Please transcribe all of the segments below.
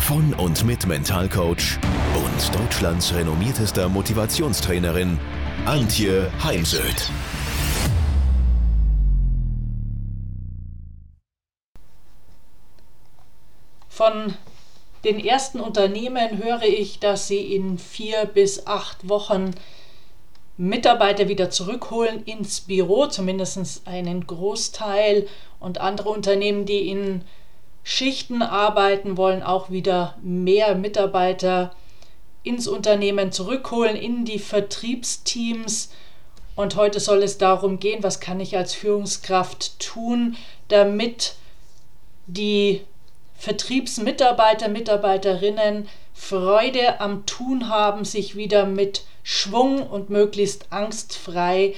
von und mit Mentalcoach und Deutschlands renommiertester Motivationstrainerin Antje Heimsöth. Von den ersten Unternehmen höre ich, dass sie in vier bis acht Wochen Mitarbeiter wieder zurückholen ins Büro, zumindest einen Großteil, und andere Unternehmen, die in Schichten arbeiten, wollen auch wieder mehr Mitarbeiter ins Unternehmen zurückholen, in die Vertriebsteams. Und heute soll es darum gehen, was kann ich als Führungskraft tun, damit die Vertriebsmitarbeiter, Mitarbeiterinnen Freude am Tun haben, sich wieder mit Schwung und möglichst angstfrei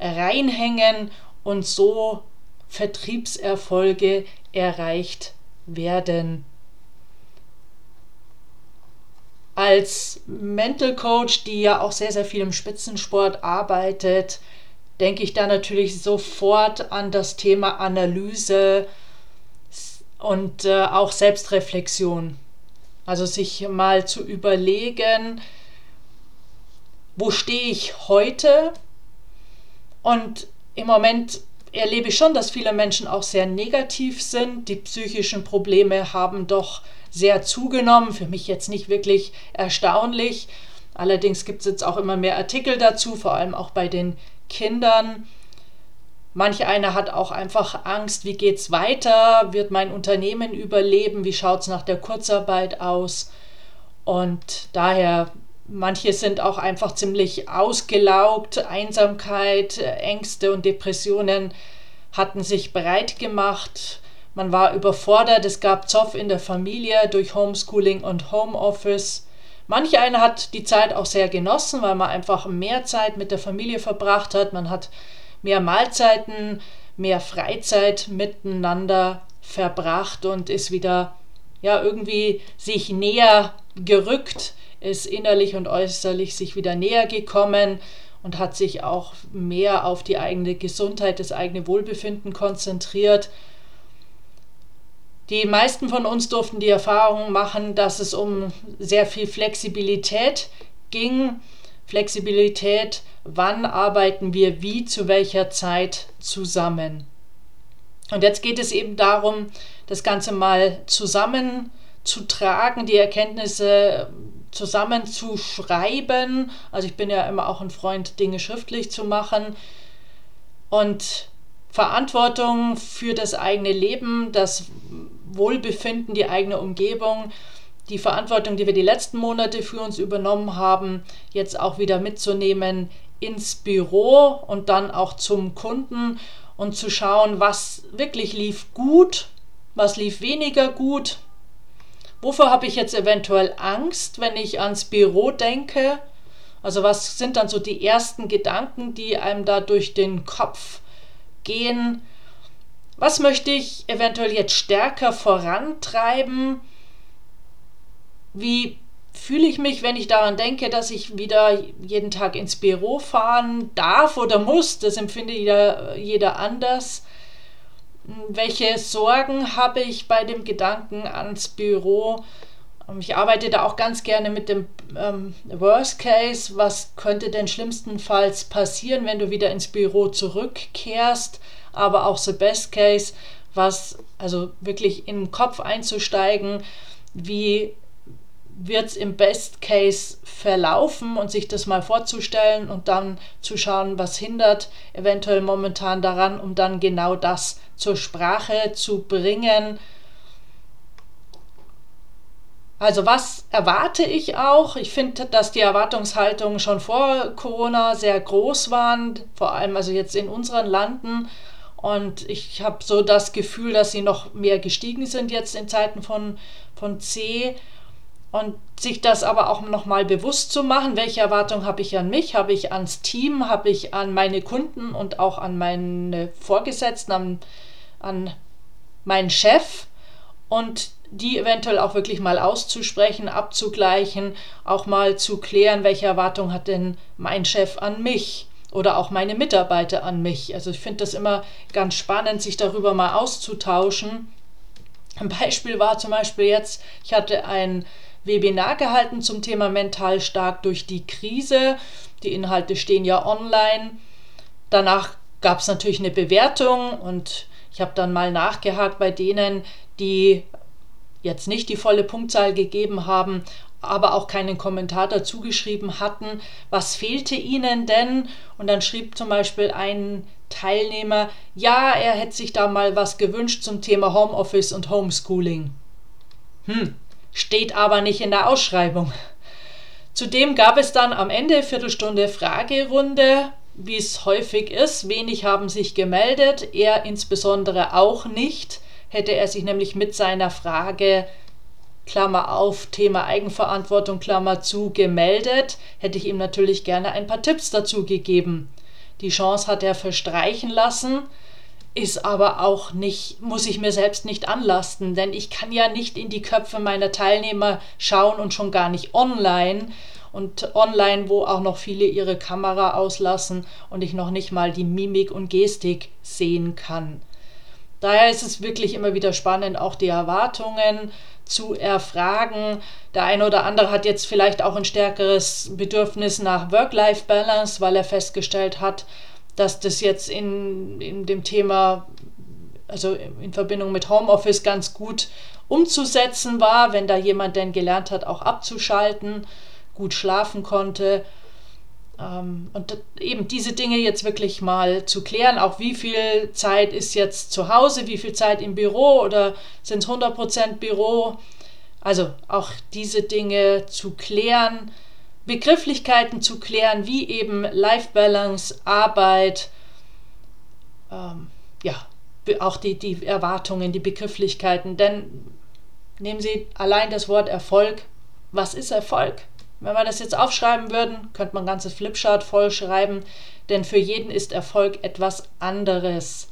reinhängen und so Vertriebserfolge erreicht werden. Als Mental Coach, die ja auch sehr, sehr viel im Spitzensport arbeitet, denke ich da natürlich sofort an das Thema Analyse und äh, auch Selbstreflexion. Also sich mal zu überlegen, wo stehe ich heute? Und im Moment erlebe ich schon, dass viele Menschen auch sehr negativ sind. Die psychischen Probleme haben doch sehr zugenommen. Für mich jetzt nicht wirklich erstaunlich. Allerdings gibt es jetzt auch immer mehr Artikel dazu, vor allem auch bei den Kindern. Manch einer hat auch einfach Angst, wie geht es weiter? Wird mein Unternehmen überleben? Wie schaut es nach der Kurzarbeit aus? Und daher Manche sind auch einfach ziemlich ausgelaugt. Einsamkeit, Ängste und Depressionen hatten sich breit gemacht. Man war überfordert. Es gab Zoff in der Familie durch Homeschooling und Homeoffice. Manch einer hat die Zeit auch sehr genossen, weil man einfach mehr Zeit mit der Familie verbracht hat. Man hat mehr Mahlzeiten, mehr Freizeit miteinander verbracht und ist wieder ja irgendwie sich näher gerückt ist innerlich und äußerlich sich wieder näher gekommen und hat sich auch mehr auf die eigene Gesundheit, das eigene Wohlbefinden konzentriert. Die meisten von uns durften die Erfahrung machen, dass es um sehr viel Flexibilität ging. Flexibilität, wann arbeiten wir wie, zu welcher Zeit zusammen. Und jetzt geht es eben darum, das Ganze mal zusammenzutragen, die Erkenntnisse zusammenzuschreiben. Also ich bin ja immer auch ein Freund, Dinge schriftlich zu machen. Und Verantwortung für das eigene Leben, das Wohlbefinden, die eigene Umgebung, die Verantwortung, die wir die letzten Monate für uns übernommen haben, jetzt auch wieder mitzunehmen ins Büro und dann auch zum Kunden und zu schauen, was wirklich lief gut, was lief weniger gut, Wovor habe ich jetzt eventuell Angst, wenn ich ans Büro denke? Also was sind dann so die ersten Gedanken, die einem da durch den Kopf gehen? Was möchte ich eventuell jetzt stärker vorantreiben? Wie fühle ich mich, wenn ich daran denke, dass ich wieder jeden Tag ins Büro fahren darf oder muss? Das empfindet jeder, jeder anders. Welche Sorgen habe ich bei dem Gedanken ans Büro? Ähm, ich arbeite da auch ganz gerne mit dem ähm, Worst Case. Was könnte denn schlimmstenfalls passieren, wenn du wieder ins Büro zurückkehrst? Aber auch the Best Case, was also wirklich den Kopf einzusteigen, wie wird es im Best Case verlaufen und sich das mal vorzustellen und dann zu schauen, was hindert eventuell momentan daran, um dann genau das zur Sprache zu bringen. Also was erwarte ich auch? Ich finde, dass die Erwartungshaltungen schon vor Corona sehr groß waren, vor allem also jetzt in unseren Landen. Und ich habe so das Gefühl, dass sie noch mehr gestiegen sind jetzt in Zeiten von, von C. Und sich das aber auch nochmal bewusst zu machen, welche Erwartungen habe ich an mich, habe ich ans Team, habe ich an meine Kunden und auch an meine Vorgesetzten, an, an meinen Chef und die eventuell auch wirklich mal auszusprechen, abzugleichen, auch mal zu klären, welche Erwartungen hat denn mein Chef an mich oder auch meine Mitarbeiter an mich. Also ich finde das immer ganz spannend, sich darüber mal auszutauschen. Ein Beispiel war zum Beispiel jetzt, ich hatte ein Webinar gehalten zum Thema mental stark durch die Krise. Die Inhalte stehen ja online. Danach gab es natürlich eine Bewertung und ich habe dann mal nachgehakt bei denen, die jetzt nicht die volle Punktzahl gegeben haben, aber auch keinen Kommentar dazu geschrieben hatten, was fehlte ihnen denn? Und dann schrieb zum Beispiel ein Teilnehmer, ja, er hätte sich da mal was gewünscht zum Thema Homeoffice und Homeschooling. Hm, steht aber nicht in der Ausschreibung. Zudem gab es dann am Ende Viertelstunde Fragerunde, wie es häufig ist. Wenig haben sich gemeldet, er insbesondere auch nicht. Hätte er sich nämlich mit seiner Frage, Klammer auf, Thema Eigenverantwortung, Klammer zu, gemeldet, hätte ich ihm natürlich gerne ein paar Tipps dazu gegeben. Die Chance hat er verstreichen lassen ist aber auch nicht, muss ich mir selbst nicht anlasten, denn ich kann ja nicht in die Köpfe meiner Teilnehmer schauen und schon gar nicht online und online, wo auch noch viele ihre Kamera auslassen und ich noch nicht mal die Mimik und Gestik sehen kann. Daher ist es wirklich immer wieder spannend, auch die Erwartungen zu erfragen. Der eine oder andere hat jetzt vielleicht auch ein stärkeres Bedürfnis nach Work-Life-Balance, weil er festgestellt hat, dass das jetzt in, in dem Thema, also in Verbindung mit Homeoffice ganz gut umzusetzen war, wenn da jemand denn gelernt hat, auch abzuschalten, gut schlafen konnte. Ähm, und eben diese Dinge jetzt wirklich mal zu klären, auch wie viel Zeit ist jetzt zu Hause, wie viel Zeit im Büro oder sind es 100% Büro. Also auch diese Dinge zu klären, Begrifflichkeiten zu klären, wie eben Life Balance, Arbeit, ähm, ja, auch die, die Erwartungen, die Begrifflichkeiten. Denn nehmen Sie allein das Wort Erfolg. Was ist Erfolg? Wenn wir das jetzt aufschreiben würden, könnte man ein ganzes Flipchart vollschreiben, denn für jeden ist Erfolg etwas anderes.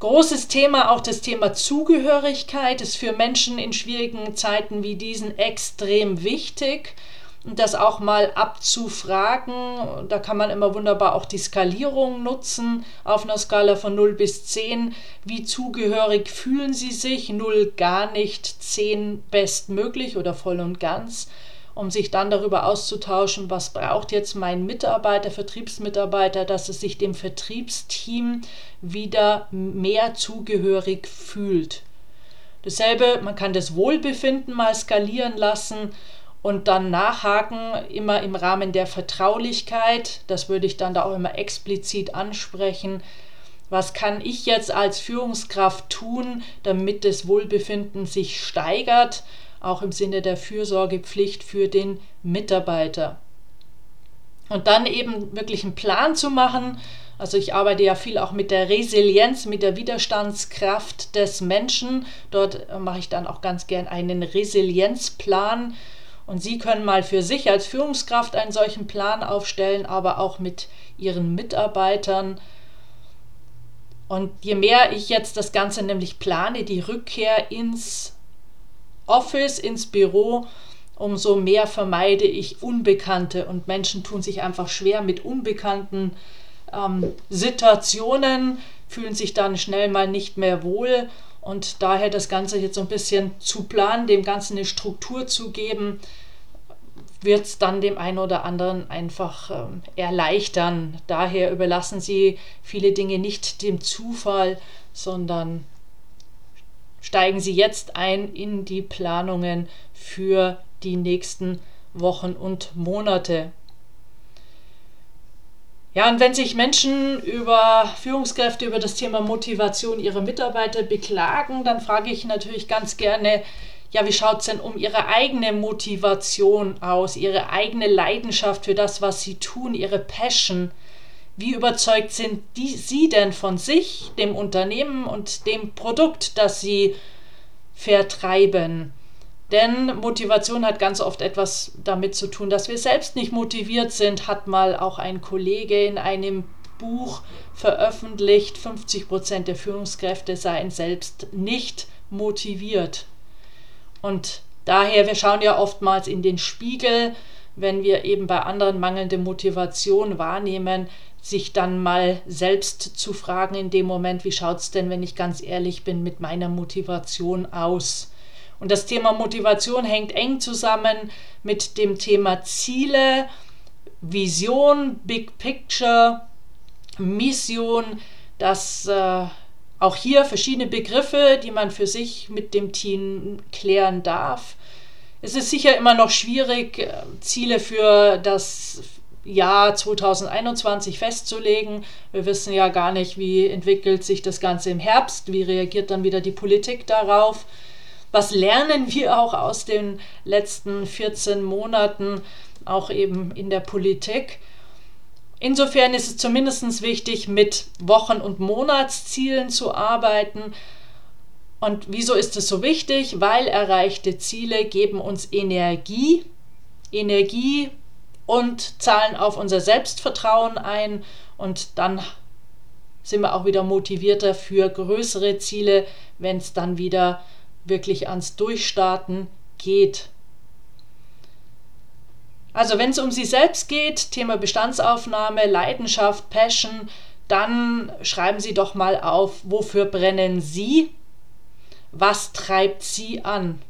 Großes Thema, auch das Thema Zugehörigkeit, ist für Menschen in schwierigen Zeiten wie diesen extrem wichtig das auch mal abzufragen. Da kann man immer wunderbar auch die Skalierung nutzen auf einer Skala von 0 bis 10. Wie zugehörig fühlen Sie sich? 0 gar nicht, 10 bestmöglich oder voll und ganz, um sich dann darüber auszutauschen, was braucht jetzt mein Mitarbeiter, Vertriebsmitarbeiter, dass es sich dem Vertriebsteam wieder mehr zugehörig fühlt. Dasselbe, man kann das Wohlbefinden mal skalieren lassen und dann nachhaken, immer im Rahmen der Vertraulichkeit. Das würde ich dann da auch immer explizit ansprechen. Was kann ich jetzt als Führungskraft tun, damit das Wohlbefinden sich steigert, auch im Sinne der Fürsorgepflicht für den Mitarbeiter? Und dann eben wirklich einen Plan zu machen. Also ich arbeite ja viel auch mit der Resilienz, mit der Widerstandskraft des Menschen. Dort mache ich dann auch ganz gern einen Resilienzplan und Sie können mal für sich als Führungskraft einen solchen Plan aufstellen, aber auch mit Ihren Mitarbeitern. Und je mehr ich jetzt das Ganze nämlich plane, die Rückkehr ins Office, ins Büro, umso mehr vermeide ich Unbekannte. Und Menschen tun sich einfach schwer mit unbekannten ähm, Situationen, fühlen sich dann schnell mal nicht mehr wohl. Und daher das Ganze jetzt so ein bisschen zu planen, dem Ganzen eine Struktur zu geben, wird es dann dem einen oder anderen einfach ähm, erleichtern. Daher überlassen Sie viele Dinge nicht dem Zufall, sondern steigen Sie jetzt ein in die Planungen für die nächsten Wochen und Monate. Ja, und wenn sich Menschen über Führungskräfte, über das Thema Motivation ihrer Mitarbeiter beklagen, dann frage ich natürlich ganz gerne, ja, wie schaut es denn um ihre eigene Motivation aus, ihre eigene Leidenschaft für das, was sie tun, ihre Passion? Wie überzeugt sind die, sie denn von sich, dem Unternehmen und dem Produkt, das sie vertreiben? Denn Motivation hat ganz oft etwas damit zu tun, dass wir selbst nicht motiviert sind, hat mal auch ein Kollege in einem Buch veröffentlicht, 50 Prozent der Führungskräfte seien selbst nicht motiviert. Und daher, wir schauen ja oftmals in den Spiegel, wenn wir eben bei anderen mangelnde Motivation wahrnehmen, sich dann mal selbst zu fragen in dem Moment, wie schaut es denn, wenn ich ganz ehrlich bin, mit meiner Motivation aus? Und das Thema Motivation hängt eng zusammen mit dem Thema Ziele, Vision, Big Picture, Mission, dass äh, auch hier verschiedene Begriffe, die man für sich mit dem Team klären darf. Es ist sicher immer noch schwierig, äh, Ziele für das Jahr 2021 festzulegen. Wir wissen ja gar nicht, wie entwickelt sich das Ganze im Herbst, wie reagiert dann wieder die Politik darauf. Was lernen wir auch aus den letzten 14 Monaten, auch eben in der Politik? Insofern ist es zumindest wichtig, mit Wochen- und Monatszielen zu arbeiten. Und wieso ist es so wichtig? Weil erreichte Ziele geben uns Energie, Energie und zahlen auf unser Selbstvertrauen ein und dann sind wir auch wieder motivierter für größere Ziele, wenn es dann wieder wirklich ans Durchstarten geht. Also wenn es um Sie selbst geht, Thema Bestandsaufnahme, Leidenschaft, Passion, dann schreiben Sie doch mal auf, wofür brennen Sie? Was treibt Sie an?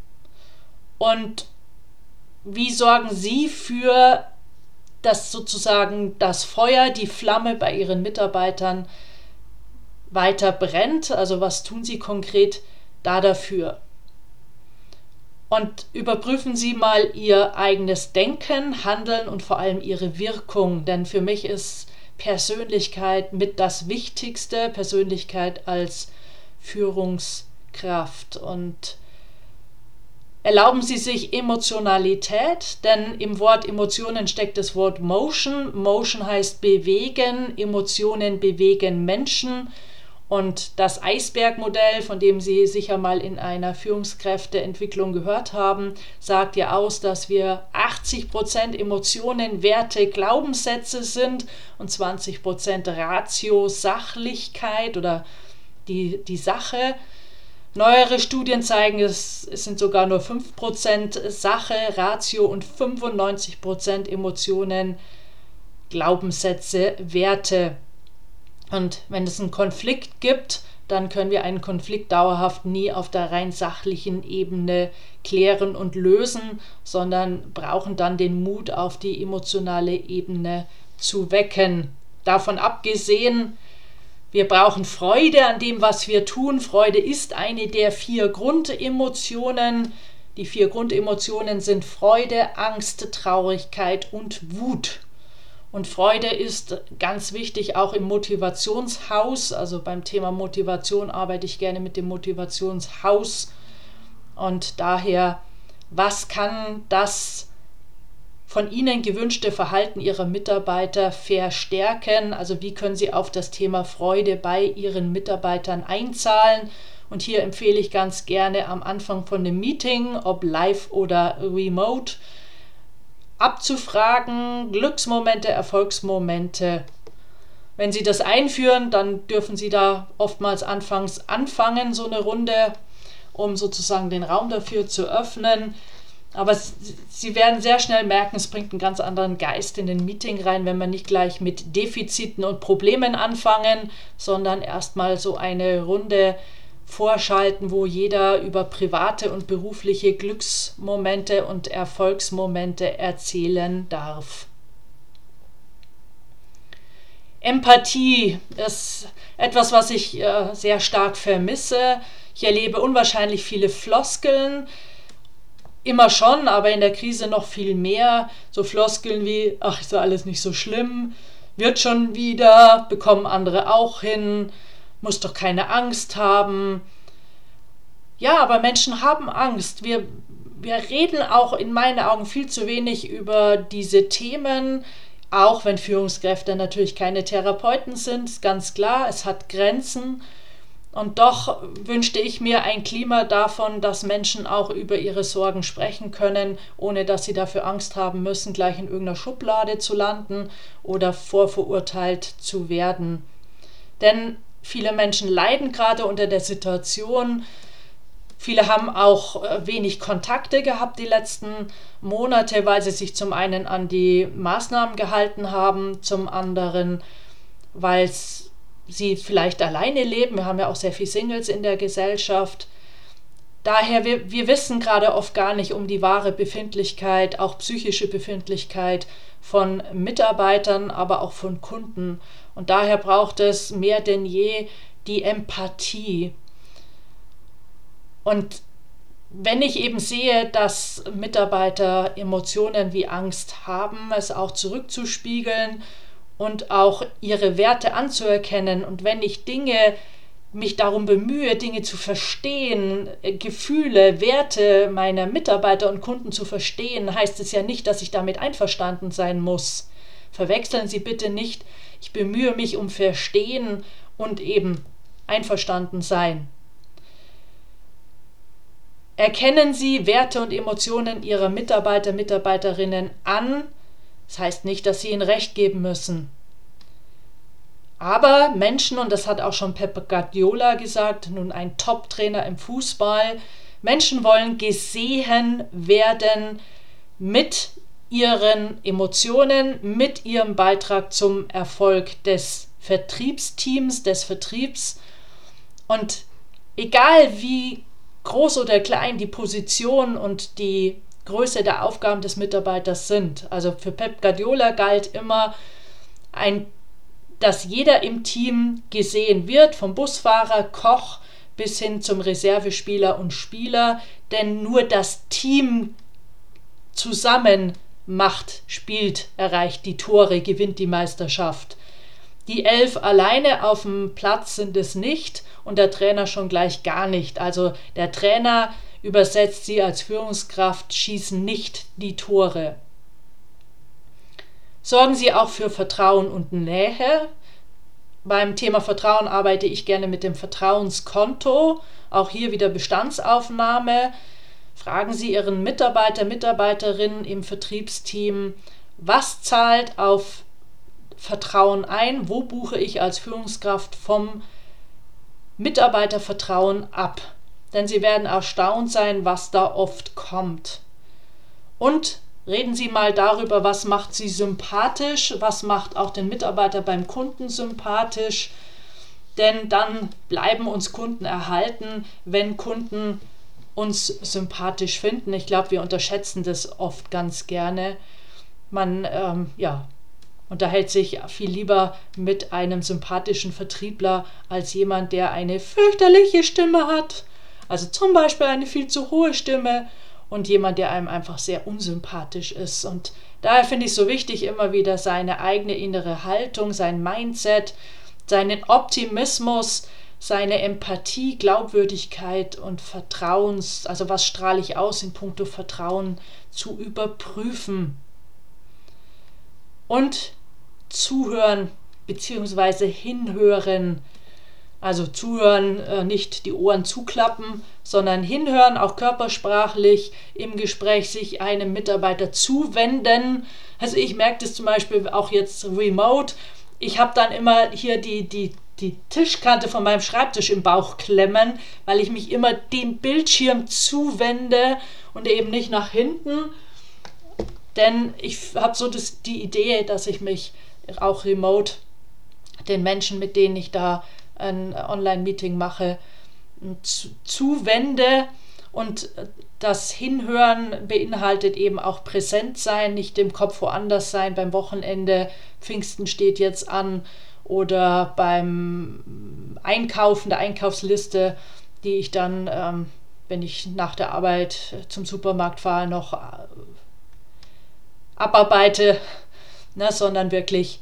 Und wie sorgen Sie für das sozusagen das Feuer, die Flamme bei Ihren Mitarbeitern weiter brennt? Also was tun Sie konkret da dafür? und überprüfen Sie mal Ihr eigenes Denken, Handeln und vor allem Ihre Wirkung. Denn für mich ist Persönlichkeit mit das Wichtigste, Persönlichkeit als Führungskraft. Und erlauben Sie sich Emotionalität, denn im Wort Emotionen steckt das Wort Motion. Motion heißt bewegen, Emotionen bewegen Menschen. Und das Eisbergmodell, von dem Sie sicher mal in einer Führungskräfteentwicklung gehört haben, sagt ja aus, dass wir 80% Emotionen, Werte, Glaubenssätze sind und 20% Ratio, Sachlichkeit oder die, die Sache. Neuere Studien zeigen, es, es sind sogar nur 5% Sache, Ratio und 95% Emotionen, Glaubenssätze, Werte. Und wenn es einen Konflikt gibt, dann können wir einen Konflikt dauerhaft nie auf der rein sachlichen Ebene klären und lösen, sondern brauchen dann den Mut auf die emotionale Ebene zu wecken. Davon abgesehen, wir brauchen Freude an dem, was wir tun. Freude ist eine der vier Grundemotionen. Die vier Grundemotionen sind Freude, Angst, Traurigkeit und Wut. Und Freude ist ganz wichtig auch im Motivationshaus. Also beim Thema Motivation arbeite ich gerne mit dem Motivationshaus. Und daher, was kann das von Ihnen gewünschte Verhalten Ihrer Mitarbeiter verstärken? Also wie können Sie auf das Thema Freude bei Ihren Mitarbeitern einzahlen? Und hier empfehle ich ganz gerne am Anfang von dem Meeting, ob live oder remote, abzufragen, Glücksmomente, Erfolgsmomente. Wenn Sie das einführen, dann dürfen Sie da oftmals anfangs anfangen, so eine Runde, um sozusagen den Raum dafür zu öffnen. Aber Sie werden sehr schnell merken, es bringt einen ganz anderen Geist in den Meeting rein, wenn wir nicht gleich mit Defiziten und Problemen anfangen, sondern erstmal so eine Runde vorschalten, wo jeder über private und berufliche Glücksmomente und Erfolgsmomente erzählen darf. Empathie ist etwas, was ich äh, sehr stark vermisse. Ich erlebe unwahrscheinlich viele Floskeln. Immer schon, aber in der Krise noch viel mehr. So Floskeln wie, ach, ist alles nicht so schlimm, wird schon wieder, bekommen andere auch hin, muss doch keine Angst haben. Ja, aber Menschen haben Angst. Wir, wir reden auch in meinen Augen viel zu wenig über diese Themen, auch wenn Führungskräfte natürlich keine Therapeuten sind, ganz klar, es hat Grenzen. Und doch wünschte ich mir ein Klima davon, dass Menschen auch über ihre Sorgen sprechen können, ohne dass sie dafür Angst haben müssen, gleich in irgendeiner Schublade zu landen oder vorverurteilt zu werden. Denn viele Menschen leiden gerade unter der Situation. Viele haben auch äh, wenig Kontakte gehabt die letzten Monate, weil sie sich zum einen an die Maßnahmen gehalten haben, zum anderen, weil sie vielleicht alleine leben. Wir haben ja auch sehr viele Singles in der Gesellschaft. Daher, wir, wir wissen gerade oft gar nicht um die wahre Befindlichkeit, auch psychische Befindlichkeit von Mitarbeitern, aber auch von Kunden. Und daher braucht es mehr denn je die Empathie. Und wenn ich eben sehe, dass Mitarbeiter Emotionen wie Angst haben, es auch zurückzuspiegeln und auch ihre Werte anzuerkennen. Und wenn ich Dinge mich darum bemühe, Dinge zu verstehen, äh, Gefühle, Werte meiner Mitarbeiter und Kunden zu verstehen, heißt es ja nicht, dass ich damit einverstanden sein muss. Verwechseln Sie bitte nicht, ich bemühe mich um Verstehen und eben einverstanden sein. Erkennen Sie Werte und Emotionen Ihrer Mitarbeiter, Mitarbeiterinnen an, das heißt nicht, dass sie ihnen Recht geben müssen. Aber Menschen, und das hat auch schon Pep Guardiola gesagt, nun ein Top-Trainer im Fußball, Menschen wollen gesehen werden mit ihren Emotionen, mit ihrem Beitrag zum Erfolg des Vertriebsteams, des Vertriebs. Und egal wie groß oder klein die Position und die Größe der Aufgaben des Mitarbeiters sind. Also für Pep Guardiola galt immer ein, dass jeder im Team gesehen wird, vom Busfahrer, Koch bis hin zum Reservespieler und Spieler, denn nur das Team zusammen macht, spielt, erreicht die Tore, gewinnt die Meisterschaft. Die elf alleine auf dem Platz sind es nicht und der Trainer schon gleich gar nicht. Also der Trainer übersetzt sie als Führungskraft, schießen nicht die Tore. Sorgen Sie auch für Vertrauen und Nähe. Beim Thema Vertrauen arbeite ich gerne mit dem Vertrauenskonto. Auch hier wieder Bestandsaufnahme. Fragen Sie Ihren Mitarbeiter, Mitarbeiterinnen im Vertriebsteam, was zahlt auf Vertrauen ein? Wo buche ich als Führungskraft vom Mitarbeitervertrauen ab? denn sie werden erstaunt sein, was da oft kommt. Und reden Sie mal darüber, was macht Sie sympathisch, was macht auch den Mitarbeiter beim Kunden sympathisch, denn dann bleiben uns Kunden erhalten, wenn Kunden uns sympathisch finden. Ich glaube, wir unterschätzen das oft ganz gerne. Man ähm, ja, unterhält sich viel lieber mit einem sympathischen Vertriebler als jemand, der eine fürchterliche Stimme hat also zum Beispiel eine viel zu hohe Stimme und jemand, der einem einfach sehr unsympathisch ist. Und daher finde ich es so wichtig, immer wieder seine eigene innere Haltung, sein Mindset, seinen Optimismus, seine Empathie, Glaubwürdigkeit und Vertrauens, also was strahle ich aus in puncto Vertrauen, zu überprüfen. Und zuhören bzw. hinhören also zuhören, äh, nicht die Ohren zuklappen, sondern hinhören, auch körpersprachlich im Gespräch sich einem Mitarbeiter zuwenden. Also ich merke das zum Beispiel auch jetzt remote. Ich habe dann immer hier die, die, die Tischkante von meinem Schreibtisch im Bauch klemmen, weil ich mich immer dem Bildschirm zuwende und eben nicht nach hinten. Denn ich habe so das, die Idee, dass ich mich auch remote den Menschen, mit denen ich da ein Online-Meeting mache, zuwende. Und das Hinhören beinhaltet eben auch präsent sein, nicht im Kopf woanders sein. Beim Wochenende, Pfingsten steht jetzt an oder beim Einkaufen der Einkaufsliste, die ich dann, ähm, wenn ich nach der Arbeit zum Supermarkt fahre, noch äh, abarbeite, ne, sondern wirklich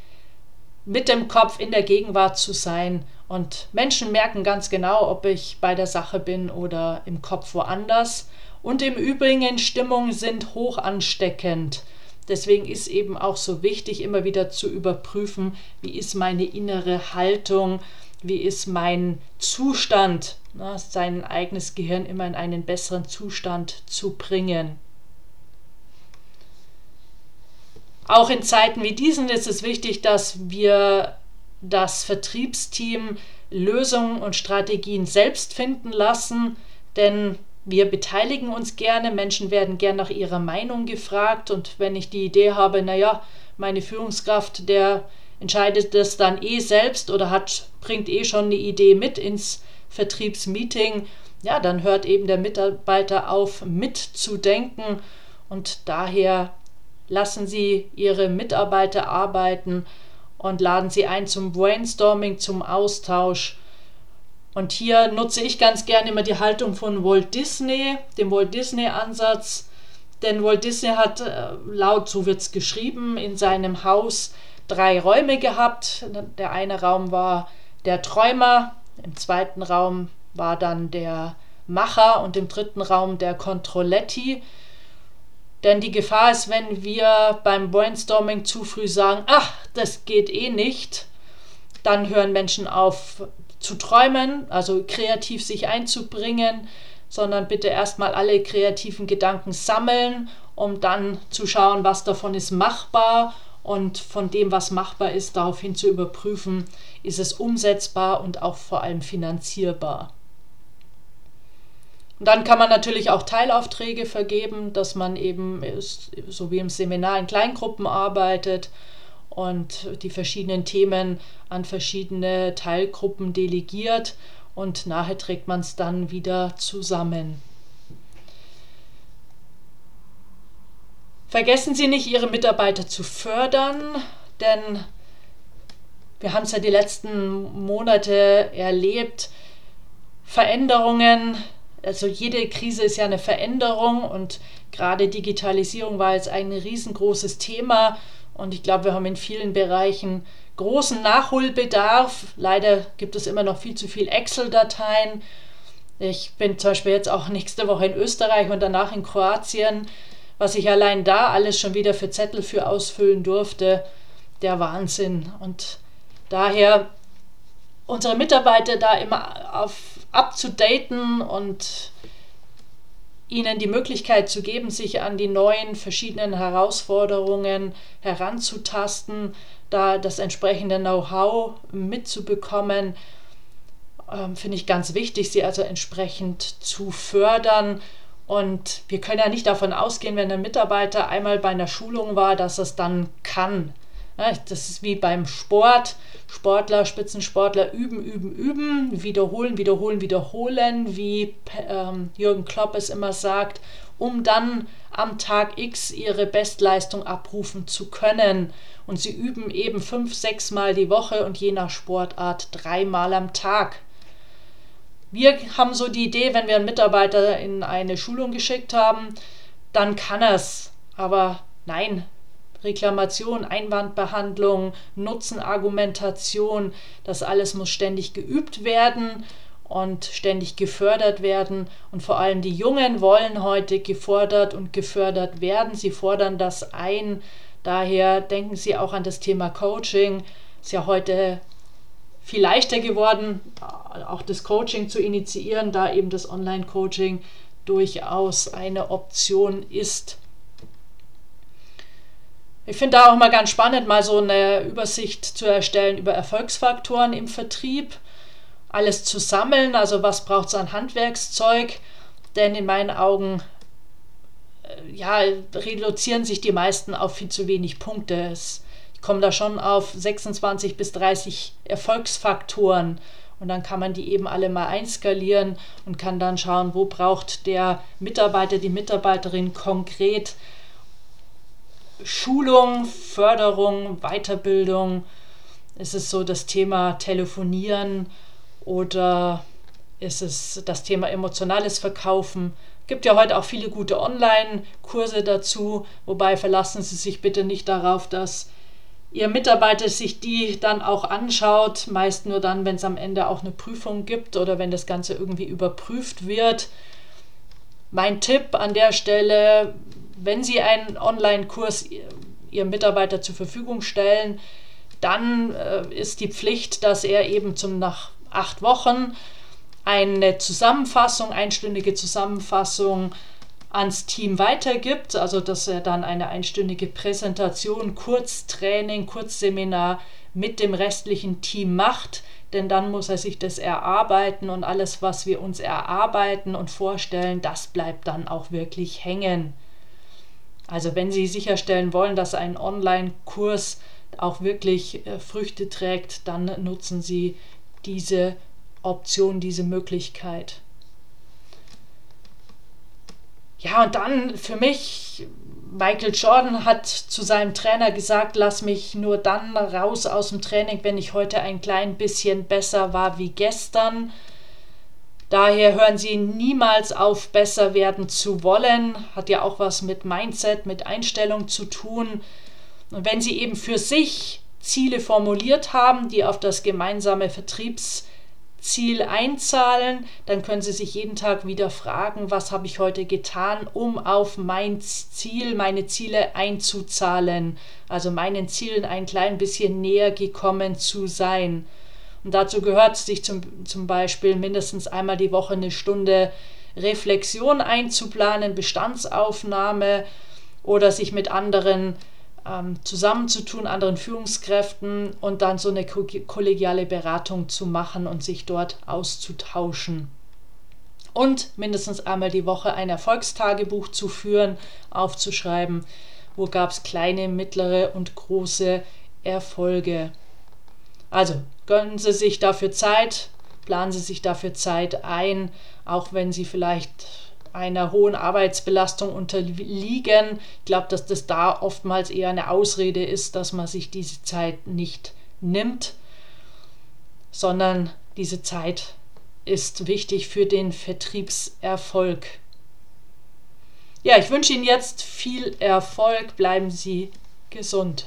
mit dem Kopf in der Gegenwart zu sein und Menschen merken ganz genau, ob ich bei der Sache bin oder im Kopf woanders. Und im Übrigen, Stimmungen sind hoch ansteckend. Deswegen ist eben auch so wichtig, immer wieder zu überprüfen, wie ist meine innere Haltung, wie ist mein Zustand, ne, sein eigenes Gehirn immer in einen besseren Zustand zu bringen. Auch in Zeiten wie diesen ist es wichtig, dass wir das Vertriebsteam Lösungen und Strategien selbst finden lassen, denn wir beteiligen uns gerne, Menschen werden gern nach ihrer Meinung gefragt und wenn ich die Idee habe, naja, meine Führungskraft, der entscheidet das dann eh selbst oder hat, bringt eh schon eine Idee mit ins Vertriebsmeeting, ja, dann hört eben der Mitarbeiter auf, mitzudenken und daher lassen Sie Ihre Mitarbeiter arbeiten und laden sie ein zum Brainstorming, zum Austausch. Und hier nutze ich ganz gerne immer die Haltung von Walt Disney, dem Walt Disney-Ansatz. Denn Walt Disney hat äh, laut, so wird es geschrieben, in seinem Haus drei Räume gehabt. Der eine Raum war der Träumer, im zweiten Raum war dann der Macher und im dritten Raum der Controlletti. Denn die Gefahr ist, wenn wir beim Brainstorming zu früh sagen, ach, das geht eh nicht, dann hören Menschen auf zu träumen, also kreativ sich einzubringen, sondern bitte erstmal alle kreativen Gedanken sammeln, um dann zu schauen, was davon ist machbar und von dem, was machbar ist, daraufhin zu überprüfen, ist es umsetzbar und auch vor allem finanzierbar. Und dann kann man natürlich auch Teilaufträge vergeben, dass man eben, so wie im Seminar, in Kleingruppen arbeitet und die verschiedenen Themen an verschiedene Teilgruppen delegiert und nachher trägt man es dann wieder zusammen. Vergessen Sie nicht, Ihre Mitarbeiter zu fördern, denn wir haben es ja die letzten Monate erlebt, Veränderungen also jede Krise ist ja eine Veränderung und gerade Digitalisierung war jetzt ein riesengroßes Thema und ich glaube, wir haben in vielen Bereichen großen Nachholbedarf. Leider gibt es immer noch viel zu viel Excel-Dateien. Ich bin zum Beispiel jetzt auch nächste Woche in Österreich und danach in Kroatien. Was ich allein da alles schon wieder für Zettel für ausfüllen durfte, der Wahnsinn. Und daher unsere Mitarbeiter da immer auf abzudaten und ihnen die Möglichkeit zu geben, sich an die neuen verschiedenen Herausforderungen heranzutasten, da das entsprechende Know-how mitzubekommen, ähm, finde ich ganz wichtig, sie also entsprechend zu fördern. Und wir können ja nicht davon ausgehen, wenn ein Mitarbeiter einmal bei einer Schulung war, dass er es dann kann. Das ist wie beim Sport. Sportler, Spitzensportler üben, üben, üben, wiederholen, wiederholen, wiederholen, wie ähm, Jürgen Klopp es immer sagt, um dann am Tag X ihre Bestleistung abrufen zu können. Und sie üben eben fünf, sechs Mal die Woche und je nach Sportart dreimal am Tag. Wir haben so die Idee, wenn wir einen Mitarbeiter in eine Schulung geschickt haben, dann kann er es. Aber nein, Reklamation, Einwandbehandlung, Nutzenargumentation, das alles muss ständig geübt werden und ständig gefördert werden. Und vor allem die Jungen wollen heute gefordert und gefördert werden. Sie fordern das ein. Daher denken Sie auch an das Thema Coaching. Ist ja heute viel leichter geworden, auch das Coaching zu initiieren, da eben das Online-Coaching durchaus eine Option ist. Ich finde da auch mal ganz spannend, mal so eine Übersicht zu erstellen über Erfolgsfaktoren im Vertrieb. Alles zu sammeln, also was braucht es an Handwerkszeug, denn in meinen Augen äh, ja, reduzieren sich die meisten auf viel zu wenig Punkte. Ich komme da schon auf 26 bis 30 Erfolgsfaktoren und dann kann man die eben alle mal einskalieren und kann dann schauen, wo braucht der Mitarbeiter, die Mitarbeiterin konkret Schulung, Förderung, Weiterbildung? Ist es so das Thema Telefonieren oder ist es das Thema emotionales Verkaufen? Gibt ja heute auch viele gute Online-Kurse dazu, wobei verlassen Sie sich bitte nicht darauf, dass Ihr Mitarbeiter sich die dann auch anschaut, meist nur dann, wenn es am Ende auch eine Prüfung gibt oder wenn das Ganze irgendwie überprüft wird. Mein Tipp an der Stelle, wenn Sie einen Online-Kurs Ihrem Mitarbeiter zur Verfügung stellen, dann äh, ist die Pflicht, dass er eben zum nach acht Wochen eine Zusammenfassung, einstündige Zusammenfassung ans Team weitergibt, also dass er dann eine einstündige Präsentation, Kurztraining, Kurzseminar mit dem restlichen Team macht, denn dann muss er sich das erarbeiten und alles, was wir uns erarbeiten und vorstellen, das bleibt dann auch wirklich hängen. Also wenn Sie sicherstellen wollen, dass ein Online-Kurs auch wirklich äh, Früchte trägt, dann nutzen Sie diese Option, diese Möglichkeit. Ja, und dann für mich, Michael Jordan hat zu seinem Trainer gesagt, lass mich nur dann raus aus dem Training, wenn ich heute ein klein bisschen besser war wie gestern. Daher hören Sie niemals auf, besser werden zu wollen. Hat ja auch was mit Mindset, mit Einstellung zu tun. Und wenn Sie eben für sich Ziele formuliert haben, die auf das gemeinsame Vertriebs Ziel einzahlen, dann können Sie sich jeden Tag wieder fragen, was habe ich heute getan, um auf mein Ziel, meine Ziele einzuzahlen, also meinen Zielen ein klein bisschen näher gekommen zu sein. Und dazu gehört sich zum, zum Beispiel mindestens einmal die Woche eine Stunde Reflexion einzuplanen, Bestandsaufnahme oder sich mit anderen ähm, zusammenzutun, anderen Führungskräften und dann so eine kollegiale Beratung zu machen und sich dort auszutauschen. Und mindestens einmal die Woche ein Erfolgstagebuch zu führen, aufzuschreiben, wo gab es kleine, mittlere und große Erfolge. Also gönnen Sie sich dafür Zeit, planen Sie sich dafür Zeit ein, auch wenn Sie vielleicht einer hohen Arbeitsbelastung unterliegen. Ich glaube, dass das da oftmals eher eine Ausrede ist, dass man sich diese Zeit nicht nimmt, sondern diese Zeit ist wichtig für den Vertriebserfolg. Ja, ich wünsche Ihnen jetzt viel Erfolg. Bleiben Sie gesund.